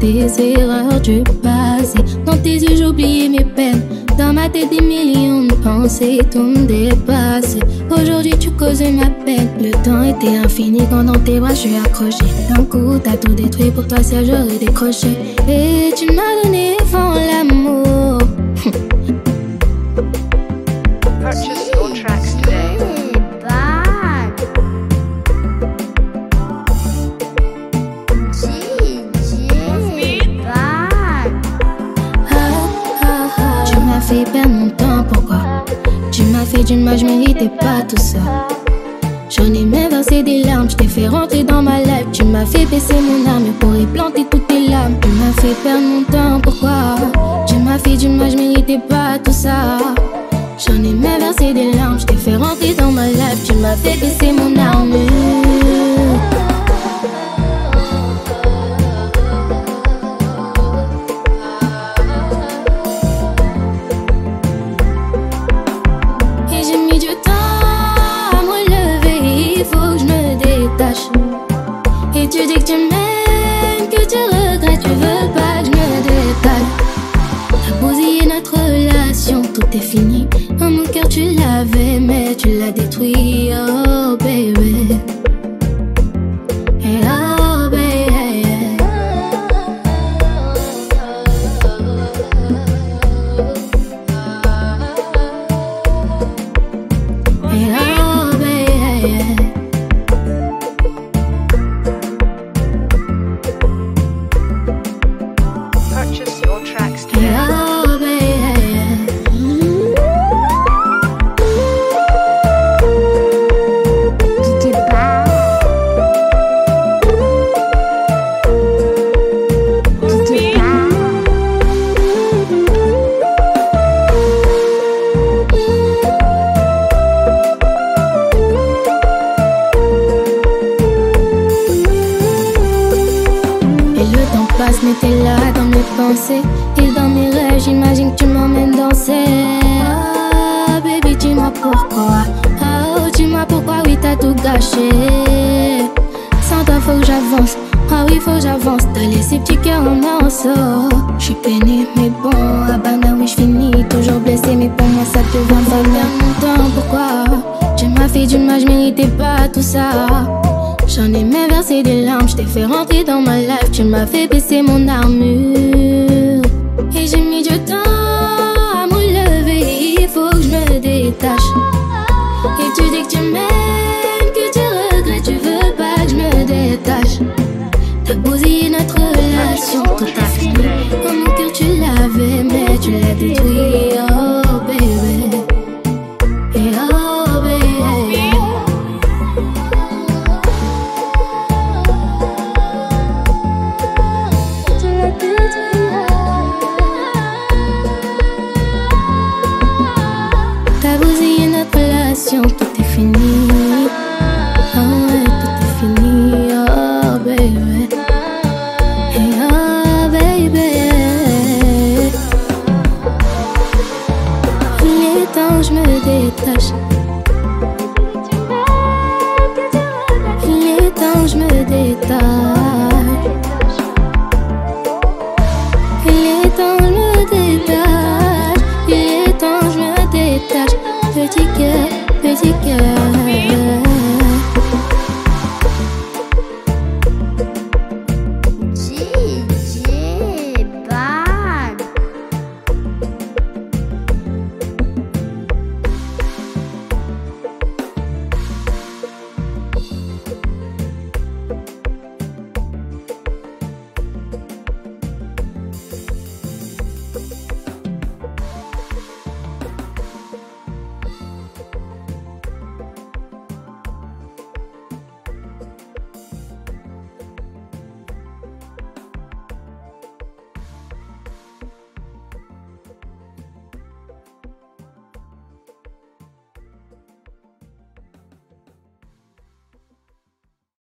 tes erreurs du passé. Dans tes yeux, j'oubliais mes peines. Dans ma tête, des millions de pensées, tout me dépasse. Aujourd'hui, tu causes ma peine. Le temps était infini quand dans tes bras, je suis accroché. D'un coup, t'as tout détruit, pour toi, ça j'aurais décroché. Et tu m'as donné vent l'amour. Fait perdre mon temps, pourquoi? Tu m'as fait du mal, je méritais pas tout ça. J'en ai même versé des larmes, je t'ai fait rentrer dans ma life. Tu m'as fait baisser mon âme pour y planter toutes tes lames. Tu m'as fait perdre mon temps, pourquoi? Tu m'as fait du mal, je méritais pas tout ça. J'en ai même versé des larmes, je t'ai fait rentrer dans ma life. Tu m'as fait baisser mon armure. Mon cœur tu l'avais, mais tu l'as détruit, oh baby. Et dans mes rêves, j'imagine que tu m'emmènes danser. Ah, baby, dis-moi pourquoi. Oh, dis-moi pourquoi, oui, t'as tout gâché. Sans toi, faut que j'avance. Ah oui, faut que j'avance. T'as laissé petit cœur en morceaux. J'suis peiné, mais bon, ah bah non, oui, j'finis. Toujours blessé, mais pour moi, ça te va pas mon temps. Pourquoi? Tu m'as fait du mal, j'méritais pas tout ça. J'en ai même versé des larmes, je t'ai fait rentrer dans ma life, tu m'as fait baisser mon armure. Et j'ai mis du temps à me lever, il faut que je me détache. Et tu dis que tu m'aimes, que tu regrettes, tu veux pas que je me détache. T'as bousillé notre relation, Je me détache. Il me détache.